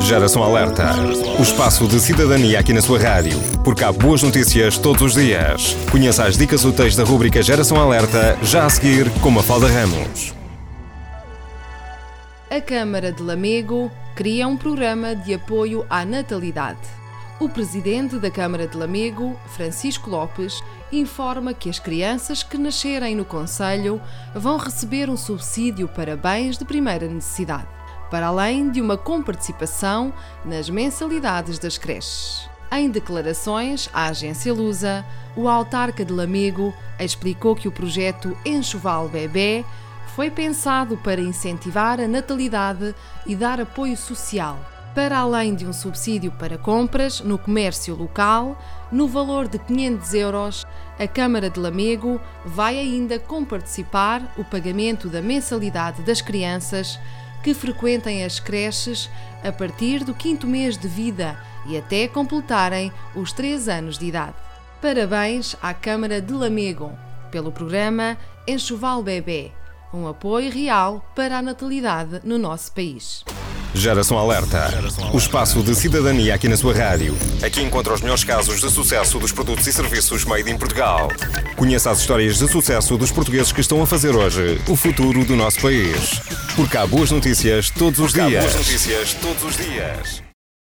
Geração Alerta. O espaço de cidadania aqui na sua rádio. Porque há boas notícias todos os dias. Conheça as dicas úteis da rubrica Geração Alerta, já a seguir com Mafalda Ramos. A Câmara de Lamego cria um programa de apoio à natalidade. O presidente da Câmara de Lamego, Francisco Lopes, informa que as crianças que nascerem no Conselho vão receber um subsídio para bens de primeira necessidade, para além de uma comparticipação nas mensalidades das creches. Em declarações à agência Lusa, o autarca de Lamego explicou que o projeto Enxoval Bebé foi pensado para incentivar a natalidade e dar apoio social para além de um subsídio para compras no comércio local, no valor de 500 euros, a Câmara de Lamego vai ainda comparticipar o pagamento da mensalidade das crianças que frequentem as creches a partir do quinto mês de vida e até completarem os 3 anos de idade. Parabéns à Câmara de Lamego pelo programa Enxoval Bebê, um apoio real para a natalidade no nosso país. Geração Alerta. O espaço de cidadania aqui na sua rádio. Aqui encontra os melhores casos de sucesso dos produtos e serviços made in Portugal. Conheça as histórias de sucesso dos portugueses que estão a fazer hoje o futuro do nosso país. Porque há boas notícias todos os dias. Há boas notícias todos os dias.